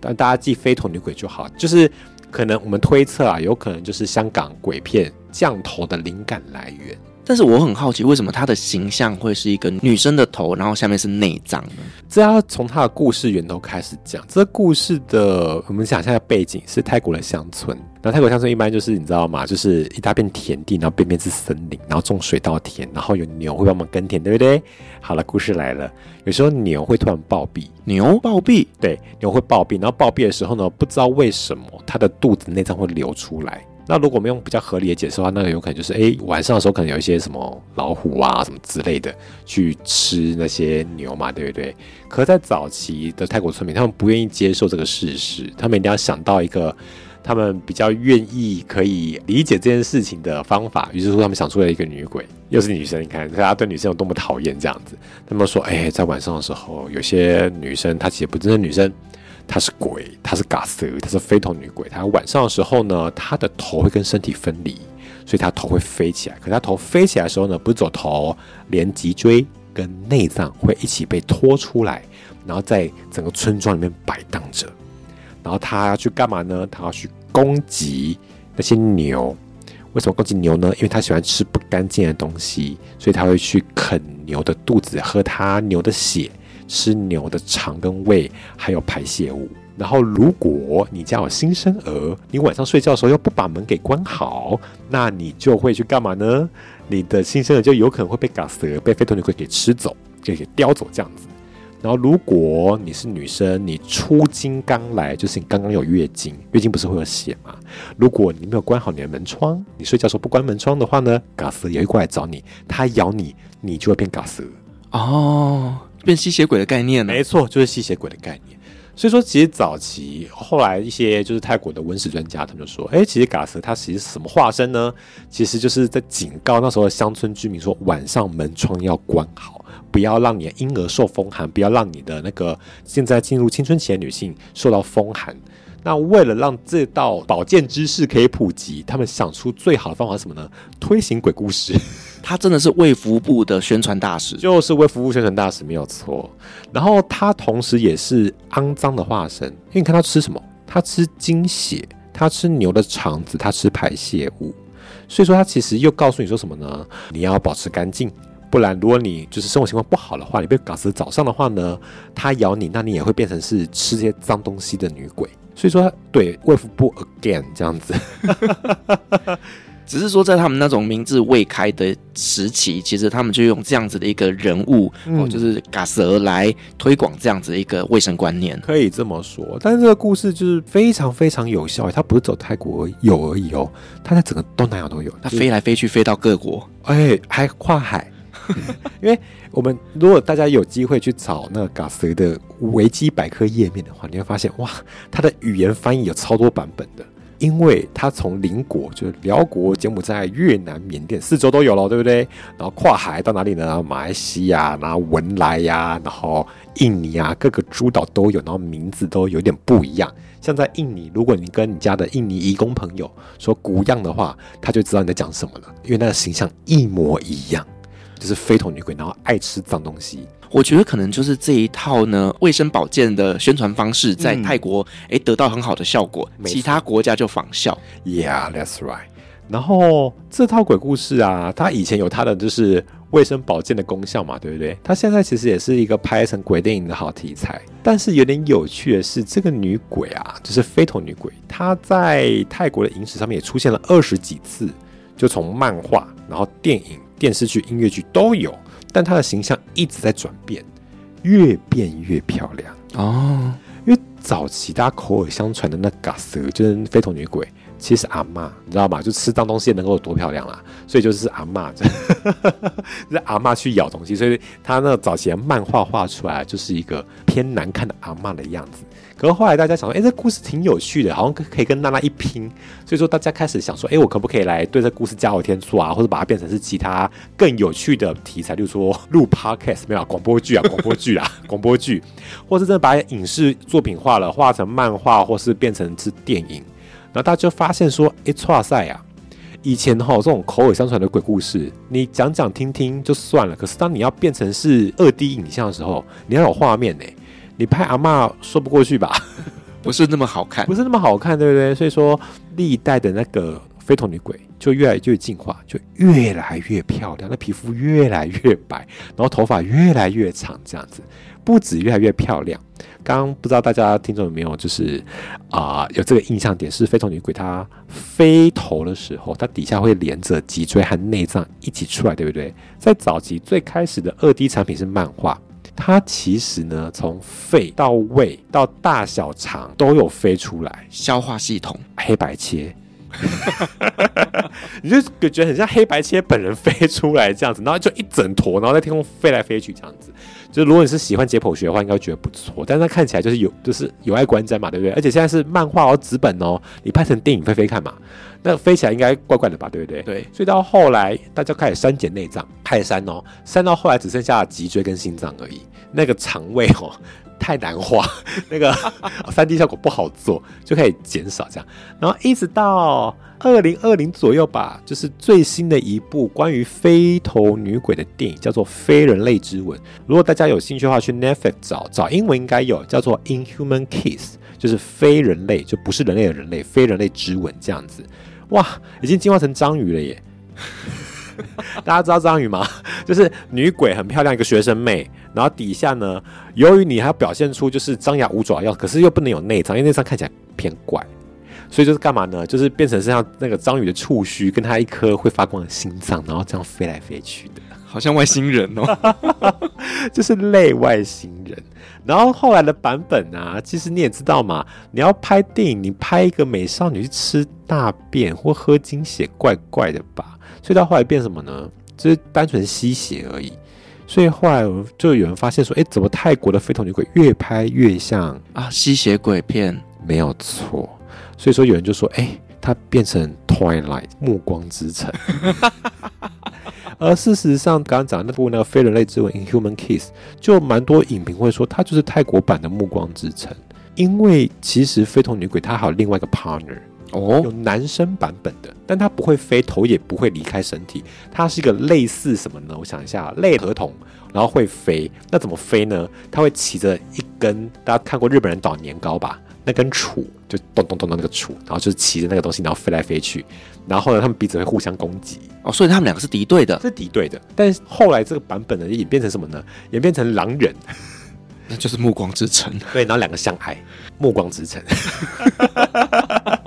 但大家记飞头女鬼就好，就是。可能我们推测啊，有可能就是香港鬼片降头的灵感来源。但是我很好奇，为什么她的形象会是一个女生的头，然后下面是内脏呢？这要从她的故事源头开始讲。这个故事的我们想象的背景是泰国的乡村。那泰国乡村一般就是你知道吗？就是一大片田地，然后边边是森林，然后种水稻田，然后有牛会帮忙耕田，对不对？好了，故事来了。有时候牛会突然暴毙，牛暴毙，对，牛会暴毙。然后暴毙的时候呢，不知道为什么它的肚子内脏会流出来。那如果我们用比较合理的解释的话，那有可能就是，哎，晚上的时候可能有一些什么老虎啊什么之类的去吃那些牛嘛，对不对？可在早期的泰国村民，他们不愿意接受这个事实，他们一定要想到一个。他们比较愿意可以理解这件事情的方法，于是说他们想出了一个女鬼，又是女生。你看大家对女生有多么讨厌这样子。他们说，哎，在晚上的时候，有些女生她其实不真的女生，她是鬼，她是嘎斯，她是飞头女鬼。她晚上的时候呢，她的头会跟身体分离，所以她头会飞起来。可她头飞起来的时候呢，不是走头，连脊椎跟内脏会一起被拖出来，然后在整个村庄里面摆荡着。然后他要去干嘛呢？他要去攻击那些牛。为什么攻击牛呢？因为他喜欢吃不干净的东西，所以他会去啃牛的肚子，喝他牛的血，吃牛的肠跟胃，还有排泄物。然后，如果你家有新生儿，你晚上睡觉的时候又不把门给关好，那你就会去干嘛呢？你的新生儿就有可能会被嘎蛇、被飞头女鬼给吃走，给给叼走这样子。然后，如果你是女生，你初经刚来，就是你刚刚有月经，月经不是会有血吗？如果你没有关好你的门窗，你睡觉时候不关门窗的话呢，嘎斯也会过来找你，它咬你，你就会变嘎斯哦，变吸血鬼的概念呢？没错，就是吸血鬼的概念。所以说，其实早期后来一些就是泰国的文史专家，他们就说，哎，其实嘎斯它其实是什么化身呢？其实就是在警告那时候的乡村居民说，晚上门窗要关好。不要让你的婴儿受风寒，不要让你的那个现在进入青春期的女性受到风寒。那为了让这道保健知识可以普及，他们想出最好的方法是什么呢？推行鬼故事。[LAUGHS] 他真的是卫福部的宣传大使，就是卫福部宣传大使没有错。然后他同时也是肮脏的化身，因为你看他吃什么？他吃精血，他吃牛的肠子，他吃排泄物。所以说他其实又告诉你说什么呢？你要保持干净。不然，如果你就是生活情况不好的话，你被搞死早上的话呢，他咬你，那你也会变成是吃这些脏东西的女鬼。所以说对卫福部 again 这样子。只是说，在他们那种名字未开的时期，其实他们就用这样子的一个人物，嗯、哦，就是嘎蛇来推广这样子的一个卫生观念，可以这么说。但是这个故事就是非常非常有效，它不是走泰国有而已哦，它在整个东南亚都有，它飞来飞去，飞到各国，哎，还跨海。[LAUGHS] 因为我们如果大家有机会去找那个嘎蛇的维基百科页面的话，你会发现哇，它的语言翻译有超多版本的。因为它从邻国，就是辽国、柬埔寨、越南、缅甸四周都有了，对不对？然后跨海到哪里呢？马来西亚，然后文莱呀，然后印尼啊，各个诸岛都有，然后名字都有点不一样。像在印尼，如果你跟你家的印尼移工朋友说“古样”的话，他就知道你在讲什么了，因为那个形象一模一样，就是非头女鬼，然后爱吃脏东西。我觉得可能就是这一套呢，卫生保健的宣传方式在泰国诶、嗯、得到很好的效果，其他国家就仿效。Yeah, that's right。然后这套鬼故事啊，它以前有它的就是卫生保健的功效嘛，对不对？它现在其实也是一个拍成鬼电影的好题材。但是有点有趣的是，这个女鬼啊，就是非头女鬼，她在泰国的影史上面也出现了二十几次，就从漫画，然后电影、电视剧、音乐剧都有。但她的形象一直在转变，越变越漂亮哦。因为早期大家口耳相传的那嘎蛇就是飞头女鬼，其实是阿妈，你知道吗？就吃脏东西能够有多漂亮啦。所以就是阿妈，[LAUGHS] 就是阿妈去咬东西，所以她那个早期的漫画画出来就是一个偏难看的阿妈的样子。可是后来大家想说，哎、欸，这故事挺有趣的，好像可以跟娜娜一拼。所以说大家开始想说，哎、我可不可以来对这故事加油添醋啊，或者把它变成是其他更有趣的题材，例如说 [LAUGHS] 录 podcast 没有广播剧啊，广播剧啊，广播剧，或是真的把影视作品化了，画成漫画，或是变成是电影。然后大家就发现说，哎、欸，哇塞啊，以前哈这种口耳相传的鬼故事，你讲讲听听就算了。可是当你要变成是二 D 影像的时候，你要有画面呢、你拍阿嬷说不过去吧？[LAUGHS] 不是那么好看，不是那么好看，对不对？所以说历代的那个飞头女鬼就越来越进化，就越来越漂亮，那皮肤越来越白，然后头发越来越长，这样子不止越来越漂亮。刚刚不知道大家听众有没有就是啊、呃、有这个印象点是飞头女鬼她飞头的时候，它底下会连着脊椎和内脏一起出来，对不对？在早期最开始的二 D 产品是漫画。它其实呢，从肺到胃到大小肠都有飞出来，消化系统黑白切，[LAUGHS] 你就感觉得很像黑白切本人飞出来这样子，然后就一整坨，然后在天空飞来飞去这样子。就是如果你是喜欢解剖学的话，应该觉得不错。但是它看起来就是有，就是有碍观瞻嘛，对不对？而且现在是漫画哦，纸本哦，你拍成电影飞飞看嘛，那飞起来应该怪怪的吧，对不对？对。所以到后来，大家开始删减内脏，开始删哦，删到后来只剩下脊椎跟心脏而已。那个肠胃哦，太难画，[LAUGHS] 那个 [LAUGHS] 三 D 效果不好做，就可以减少这样。然后一直到。二零二零左右吧，就是最新的一部关于飞头女鬼的电影，叫做《非人类之吻》。如果大家有兴趣的话，去 Netflix 找找，英文应该有，叫做《Inhuman Kiss》，就是非人类，就不是人类的人类，非人类之吻这样子。哇，已经进化成章鱼了耶！[LAUGHS] 大家知道章鱼吗？就是女鬼很漂亮，一个学生妹，然后底下呢，由于你还要表现出就是张牙舞爪要，可是又不能有内脏，因为内脏看起来偏怪。所以就是干嘛呢？就是变成像那个章鱼的触须，跟它一颗会发光的心脏，然后这样飞来飞去的，好像外星人哦，[LAUGHS] 就是类外星人。然后后来的版本啊，其实你也知道嘛，你要拍电影，你拍一个美少女去吃大便或喝精血，怪怪的吧？所以到后来变什么呢？就是单纯吸血而已。所以后来就有人发现说，哎，怎么泰国的非同女鬼越拍越像啊吸血鬼片？没有错。所以说有人就说，哎、欸，它变成 Twilight 暮光之城，[LAUGHS] 而事实上，刚刚讲的那部那个非人类之吻 Inhuman Kiss，就蛮多影评会说它就是泰国版的暮光之城，因为其实非同女鬼它还有另外一个 partner 哦，有男生版本的，但它不会飞头，也不会离开身体，它是一个类似什么呢？我想一下，类合同，然后会飞，那怎么飞呢？它会骑着一根，大家看过日本人捣年糕吧？那根杵就咚咚咚的那个杵，然后就是骑着那个东西，然后飞来飞去，然后呢，他们彼此会互相攻击哦，所以他们两个是敌对的，是敌对的。但是后来这个版本呢，也演变成什么呢？演变成狼人，那就是《暮光之城》。对，然后两个相爱，《暮光之城》。[LAUGHS]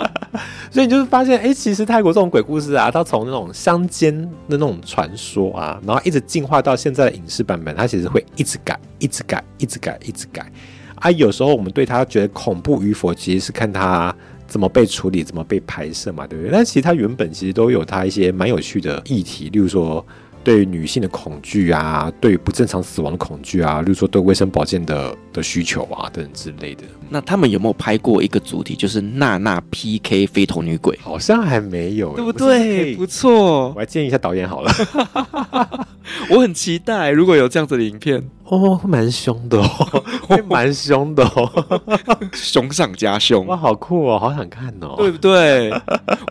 所以你就是发现，哎、其实泰国这种鬼故事啊，它从那种乡间的那种传说啊，然后一直进化到现在的影视版本，它其实会一直改，一直改，一直改，一直改。啊，有时候我们对它觉得恐怖与否，其实是看它怎么被处理，怎么被拍摄嘛，对不对？但其实它原本其实都有它一些蛮有趣的议题，例如说。对女性的恐惧啊，对不正常死亡的恐惧啊，例如说对卫生保健的的需求啊等等之类的。那他们有没有拍过一个主题，就是娜娜 PK 飞头女鬼？好像还没有，对不对？不错，我来建议一下导演好了。[LAUGHS] 我很期待，如果有这样子的影片哦，蛮凶的哦，会 [LAUGHS] 蛮凶的哦，凶上加凶，哇，好酷哦，好想看哦，对不对？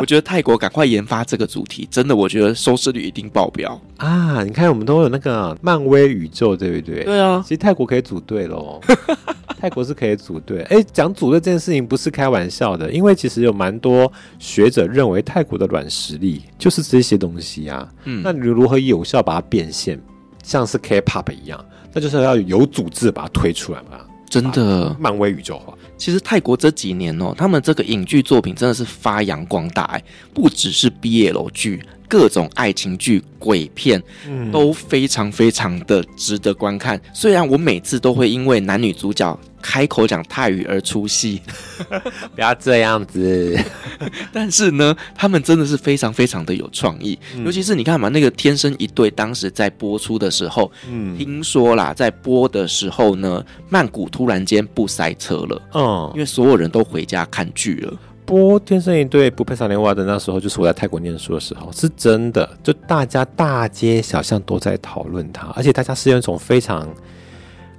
我觉得泰国赶快研发这个主题，真的，我觉得收视率一定爆表啊！你看，我们都有那个漫威宇宙，对不对？对啊，其实泰国可以组队喽，[LAUGHS] 泰国是可以组队。哎，讲组队这件事情不是开玩笑的，因为其实有蛮多学者认为泰国的软实力就是这些东西啊。嗯，那你如何有效把它变现，像是 K-pop 一样，那就是要有组织把它推出来嘛。真的，漫威宇宙化。其实泰国这几年哦，他们这个影剧作品真的是发扬光大，哎，不只是 BL 剧，各种爱情剧、鬼片，嗯，都非常非常的值得观看。虽然我每次都会因为男女主角。开口讲泰语而出戏，[LAUGHS] 不要这样子。[LAUGHS] 但是呢，他们真的是非常非常的有创意，嗯、尤其是你看嘛，那个《天生一对》当时在播出的时候，嗯，听说啦，在播的时候呢，曼谷突然间不塞车了，嗯，因为所有人都回家看剧了。播《天生一对》不配萨莲娃的那时候，就是我在泰国念书的时候，是真的，就大家大街小巷都在讨论它，而且大家是用一种非常。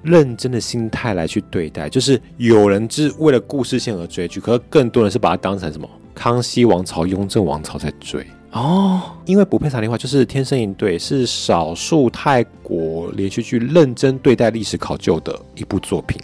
认真的心态来去对待，就是有人是为了故事线而追剧，可是更多人是把它当成什么康熙王朝、雍正王朝在追哦。因为《不配谈的话》就是《天生一对》，是少数泰国连续剧认真对待历史考究的一部作品。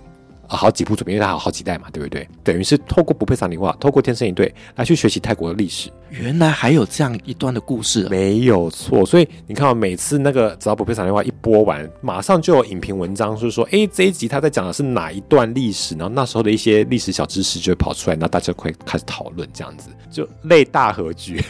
啊，好几部作品，因为它有好几代嘛，对不对？等于是透过不配萨尼话，透过天生一对来去学习泰国的历史。原来还有这样一段的故事，没有错。所以你看，每次那个只要不配萨尼话一播完，马上就有影评文章，就是说，哎，这一集他在讲的是哪一段历史？然后那时候的一些历史小知识就会跑出来，然后大家会开始讨论，这样子就类大合剧，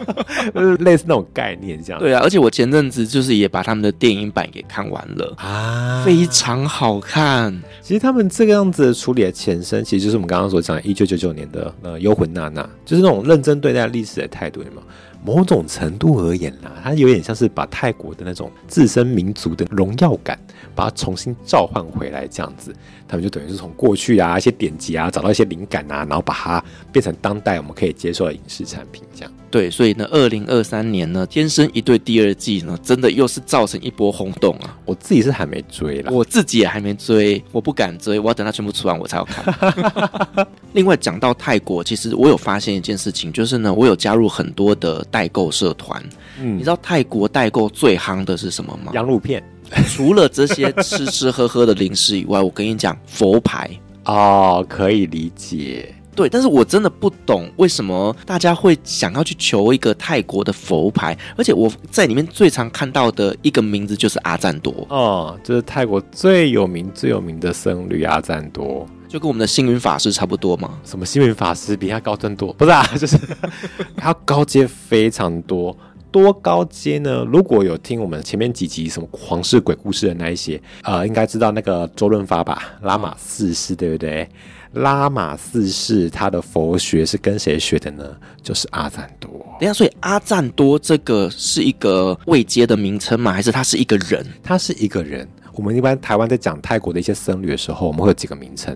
[LAUGHS] 类似那种概念，这样。对啊，而且我前阵子就是也把他们的电影版给看完了啊，非常好看。其实他们。这个样子的处理的前身，其实就是我们刚刚所讲的一九九九年的呃《幽魂娜娜》，就是那种认真对待历史的态度嘛。某种程度而言啦，它有点像是把泰国的那种自身民族的荣耀感，把它重新召唤回来，这样子。他们就等于是从过去啊一些典籍啊找到一些灵感啊，然后把它变成当代我们可以接受的影视产品，这样。对，所以呢，二零二三年呢，《天生一对》第二季呢，真的又是造成一波轰动啊！我自己是还没追了，我自己也还没追，我不敢追，我要等它全部出完我才要看。[LAUGHS] 另外讲到泰国，其实我有发现一件事情，就是呢，我有加入很多的代购社团。嗯，你知道泰国代购最夯的是什么吗？羊肉片。除了这些吃吃喝喝的零食以外，我跟你讲，佛牌 [LAUGHS] 哦，可以理解。对，但是我真的不懂为什么大家会想要去求一个泰国的佛牌，而且我在里面最常看到的一个名字就是阿赞多哦，就是泰国最有名最有名的僧侣阿赞多，就跟我们的星云法师差不多嘛。什么星云法师比他高更多？不是啊，就是 [LAUGHS] 他高阶非常多。多高阶呢？如果有听我们前面几集什么皇室鬼故事的那一些，呃，应该知道那个周润发吧？拉玛四世对不对？拉玛四世他的佛学是跟谁学的呢？就是阿赞多。等下，所以阿赞多这个是一个位阶的名称吗？还是他是一个人？他是一个人。我们一般台湾在讲泰国的一些僧侣的时候，我们会有几个名称，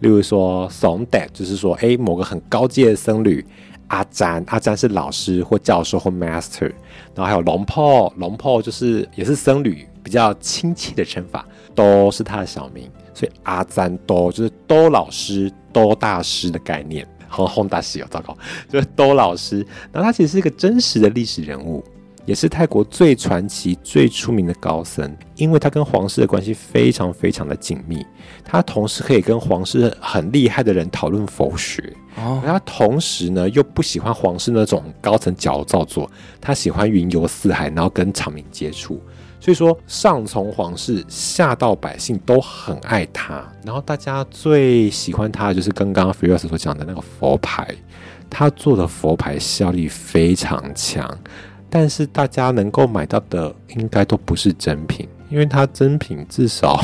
例如说 Somdet，就是说，哎，某个很高阶的僧侣。阿詹，阿詹是老师或教授或 master，然后还有龙婆，龙婆就是也是僧侣，比较亲切的称法，都是他的小名，所以阿詹多就是多老师、多大师的概念，好，轰大师哦，糟糕，就是多老师，然后他其实是一个真实的历史人物。也是泰国最传奇、最出名的高僧，因为他跟皇室的关系非常非常的紧密。他同时可以跟皇室很厉害的人讨论佛学，哦，他同时呢又不喜欢皇室那种高层矫造作，他喜欢云游四海，然后跟长民接触。所以说上从皇室，下到百姓都很爱他。然后大家最喜欢他的就是跟刚刚 Firas 所讲的那个佛牌，他做的佛牌效力非常强，但是大家能够买到的应该都不是真品，因为他真品至少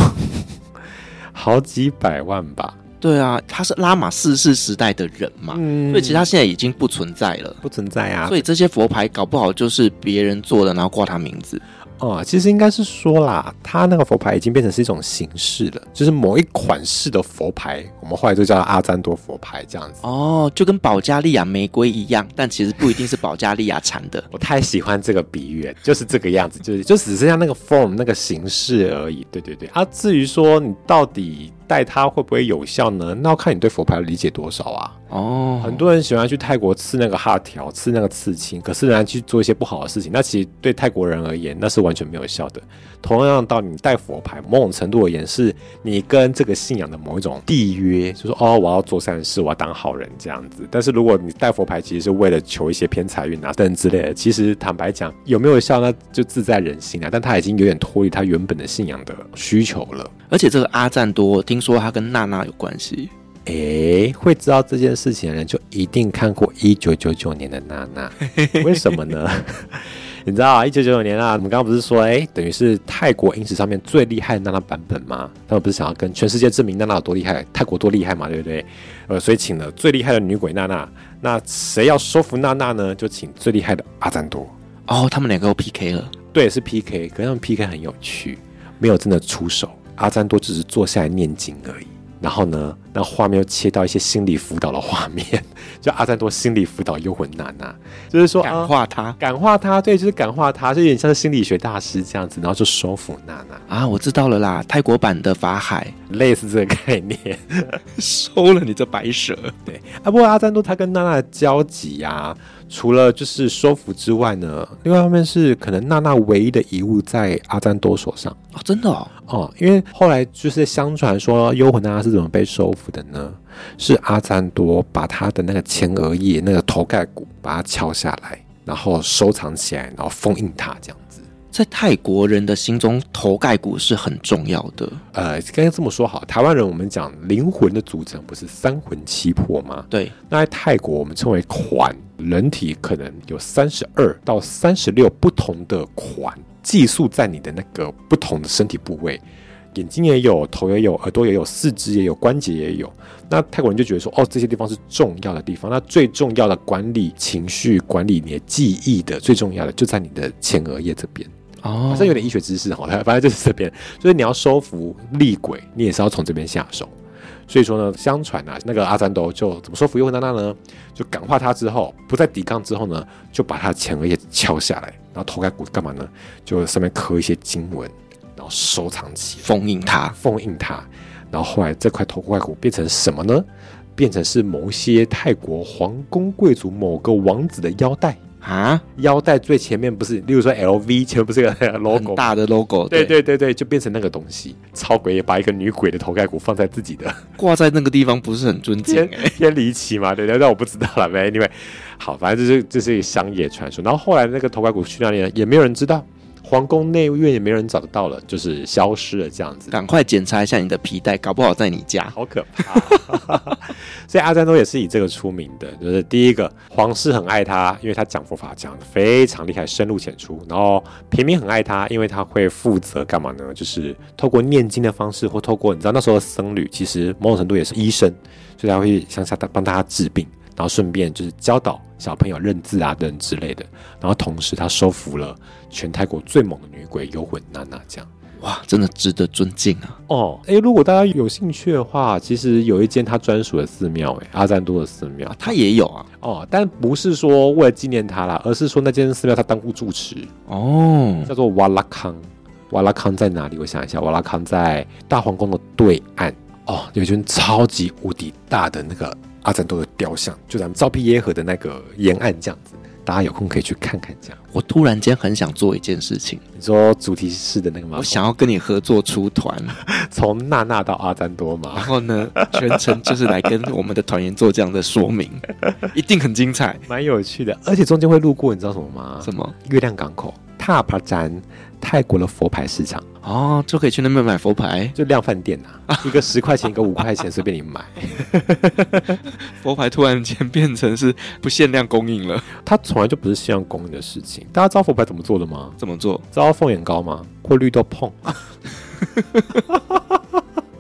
[LAUGHS] 好几百万吧。对啊，他是拉玛四世时代的人嘛，嗯、所以其实他现在已经不存在了，不存在啊。所以这些佛牌搞不好就是别人做的，然后挂他名字。哦，其实应该是说啦，它那个佛牌已经变成是一种形式了，就是某一款式的佛牌，我们后来就叫阿赞多佛牌这样子。哦，就跟保加利亚玫瑰一样，但其实不一定是保加利亚产的。[LAUGHS] 我太喜欢这个比喻，就是这个样子，就是就只剩下那个 form 那个形式而已。对对对，啊，至于说你到底。戴它会不会有效呢？那要看你对佛牌的理解多少啊。哦，很多人喜欢去泰国刺那个哈条，刺那个刺青，可是仍然去做一些不好的事情。那其实对泰国人而言，那是完全没有效的。同样到你戴佛牌，某种程度而言，是你跟这个信仰的某一种缔约，就是说哦，我要做善事，我要当好人这样子。但是如果你戴佛牌，其实是为了求一些偏财运啊等之类的，其实坦白讲，有没有效，那就自在人心啊。但他已经有点脱离他原本的信仰的需求了。而且这个阿赞多，听说他跟娜娜有关系。诶，会知道这件事情的人，就一定看过一九九九年的娜娜。[LAUGHS] 为什么呢？[LAUGHS] 你知道啊，一九九九年啊，我们刚刚不是说，诶，等于是泰国影史上面最厉害的娜娜版本吗？他们不是想要跟全世界证明娜娜有多厉害，泰国多厉害嘛，对不对？呃，所以请了最厉害的女鬼娜娜。那谁要收服娜娜呢？就请最厉害的阿赞多。哦，他们两个都 PK 了。对，是 PK，可是他们 PK 很有趣，没有真的出手。阿赞多只是坐下来念经而已。然后呢，那画面又切到一些心理辅导的画面，[LAUGHS] 就阿赞多心理辅导幽魂娜娜，就是说感化他，啊、感化他，对，就是感化他，就有点像是心理学大师这样子，然后就收服娜娜啊，我知道了啦，泰国版的法海，类似这个概念，[LAUGHS] 收了你这白蛇，对啊，不过阿赞多他跟娜娜的交集呀、啊。除了就是收服之外呢，另外一方面是可能娜娜唯一的遗物在阿赞多手上哦，真的哦，哦，因为后来就是相传说幽魂娜娜是怎么被收服的呢？是阿赞多把他的那个前额叶那个头盖骨把它敲下来，然后收藏起来，然后封印它这样子。在泰国人的心中，头盖骨是很重要的。呃，刚才这么说好，台湾人我们讲灵魂的组成不是三魂七魄吗？对。那在泰国我们称为颧，人体可能有三十二到三十六不同的款，寄宿在你的那个不同的身体部位，眼睛也有，头也有，耳朵也有，四肢也有，关节也有。那泰国人就觉得说，哦，这些地方是重要的地方。那最重要的管理情绪、管理你的记忆的最重要的，就在你的前额叶这边。哦，好像有点医学知识哈，反正就是这边。所以你要收服厉鬼，你也是要从这边下手。所以说呢，相传啊，那个阿三多就怎么说服幽魂娜娜呢？就感化他之后，不再抵抗之后呢，就把他的前额叶敲下来，然后头盖骨干嘛呢？就上面刻一些经文，然后收藏起，封印它，封印它。然后后来这块头盖骨变成什么呢？变成是某些泰国皇宫贵族某个王子的腰带。啊，腰带最前面不是，例如说 LV 前面不是个 logo 大的 logo，对对对对，就变成那个东西。超鬼也把一个女鬼的头盖骨放在自己的，[LAUGHS] 挂在那个地方，不是很尊敬，偏离奇嘛？对对，但我不知道了呗。因为好，反正这是这是一个乡野传说。然后后来那个头盖骨去哪里了，也没有人知道。皇宫内院也没人找得到了，就是消失了这样子。赶快检查一下你的皮带，搞不好在你家。好可怕！[LAUGHS] 所以阿赞多也是以这个出名的，就是第一个皇室很爱他，因为他讲佛法讲的非常厉害，深入浅出。然后平民很爱他，因为他会负责干嘛呢？就是透过念经的方式，或透过你知道那时候的僧侣其实某种程度也是医生，所以他会向下帮大家治病。然后顺便就是教导小朋友认字啊等之类的，然后同时他收服了全泰国最猛的女鬼幽魂娜娜，这样哇，真的值得尊敬啊！哦，哎，如果大家有兴趣的话，其实有一间他专属的寺庙，哎，阿赞多的寺庙，他也有啊。哦，但不是说为了纪念他啦，而是说那间寺庙他当过住持哦，叫做瓦拉康。瓦拉康在哪里？我想一下，瓦拉康在大皇宫的对岸哦，有一尊超级无敌大的那个。阿赞多的雕像，就咱们昭披耶河的那个沿岸这样子，大家有空可以去看看。这样，我突然间很想做一件事情，你说主题式的那个吗？我想要跟你合作出团，[LAUGHS] 从娜娜到阿赞多嘛。然后呢，全程就是来跟我们的团员做这样的说明，[LAUGHS] 一定很精彩，蛮有趣的。而且中间会路过，你知道什么吗？什么？月亮港口踏帕詹，泰国的佛牌市场哦，就可以去那边买佛牌，就量贩店啊，一个十块钱，一个五块钱，随便你买。[LAUGHS] 佛牌突然间变成是不限量供应了，它从来就不是限量供应的事情。大家知道佛牌怎么做的吗？怎么做？知道凤眼膏吗？或绿豆碰？[LAUGHS]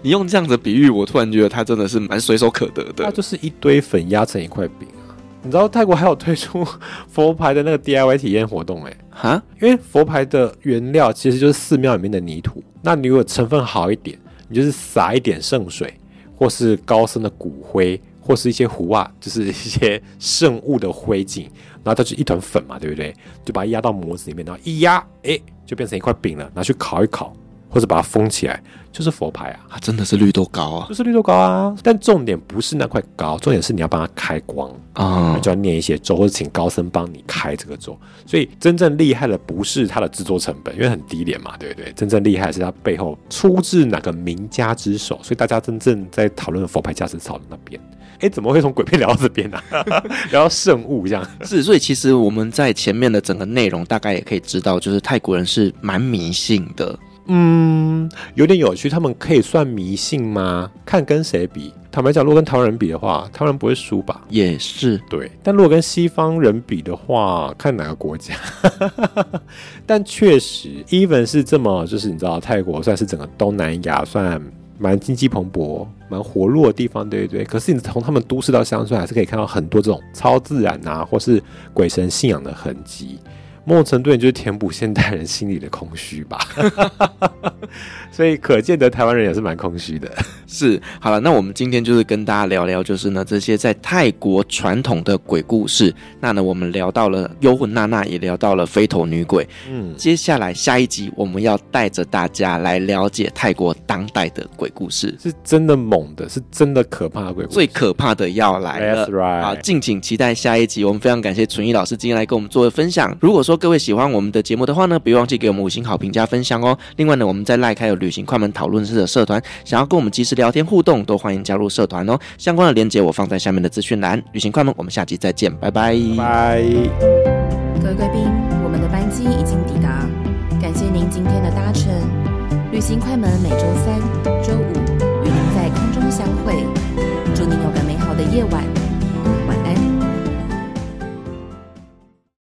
你用这样子比喻，我突然觉得它真的是蛮随手可得的。它就是一堆粉压成一块饼啊！你知道泰国还有推出 [LAUGHS] 佛牌的那个 DIY 体验活动哎、欸？哈，因为佛牌的原料其实就是寺庙里面的泥土。那你如果成分好一点，你就是撒一点圣水，或是高僧的骨灰，或是一些壶啊，就是一些圣物的灰烬，然后它就一团粉嘛，对不对？就把它压到模子里面，然后一压，哎，就变成一块饼了，拿去烤一烤。或者把它封起来，就是佛牌啊！它真的是绿豆糕啊，就是绿豆糕啊！但重点不是那块糕，重点是你要帮它开光啊，嗯、就要念一些咒，或者请高僧帮你开这个咒。所以真正厉害的不是它的制作成本，因为很低廉嘛，对不对？真正厉害的是它背后出自哪个名家之手。所以大家真正在讨论佛牌价值草的那边，哎，怎么会从鬼片聊到这边呢、啊？[LAUGHS] 聊到圣物这样是，所以其实我们在前面的整个内容大概也可以知道，就是泰国人是蛮迷信的。嗯，有点有趣。他们可以算迷信吗？看跟谁比。坦白讲，如果跟台湾人比的话，台湾人不会输吧？也是对。但如果跟西方人比的话，看哪个国家。[LAUGHS] 但确实，even 是这么，就是你知道，泰国算是整个东南亚算蛮经济蓬勃、蛮活络的地方，对不对？可是你从他们都市到乡村，还是可以看到很多这种超自然啊，或是鬼神信仰的痕迹。某种程度，就是填补现代人心里的空虚吧。[LAUGHS] 所以可见得台湾人也是蛮空虚的。是，好了，那我们今天就是跟大家聊聊，就是呢这些在泰国传统的鬼故事。那呢，我们聊到了幽魂娜娜，也聊到了飞头女鬼。嗯，接下来下一集我们要带着大家来了解泰国当代的鬼故事，是真的猛的，是真的可怕的鬼故事。最可怕的要来了，That's right. 好，敬请期待下一集。我们非常感谢纯一老师今天来跟我们做的分享。如果说各位喜欢我们的节目的话呢，别忘记给我们五星好评加分享哦。另外呢，我们在赖开有旅行快门讨论室的社团，想要跟我们及时聊天互动，都欢迎加入社团哦。相关的链接我放在下面的资讯栏。旅行快门，我们下期再见，拜拜。拜。各位贵宾，我们的班机已经抵达，感谢您今天的搭乘。旅行快门每周三、周五与您在空中相会，祝您有个美好的夜晚。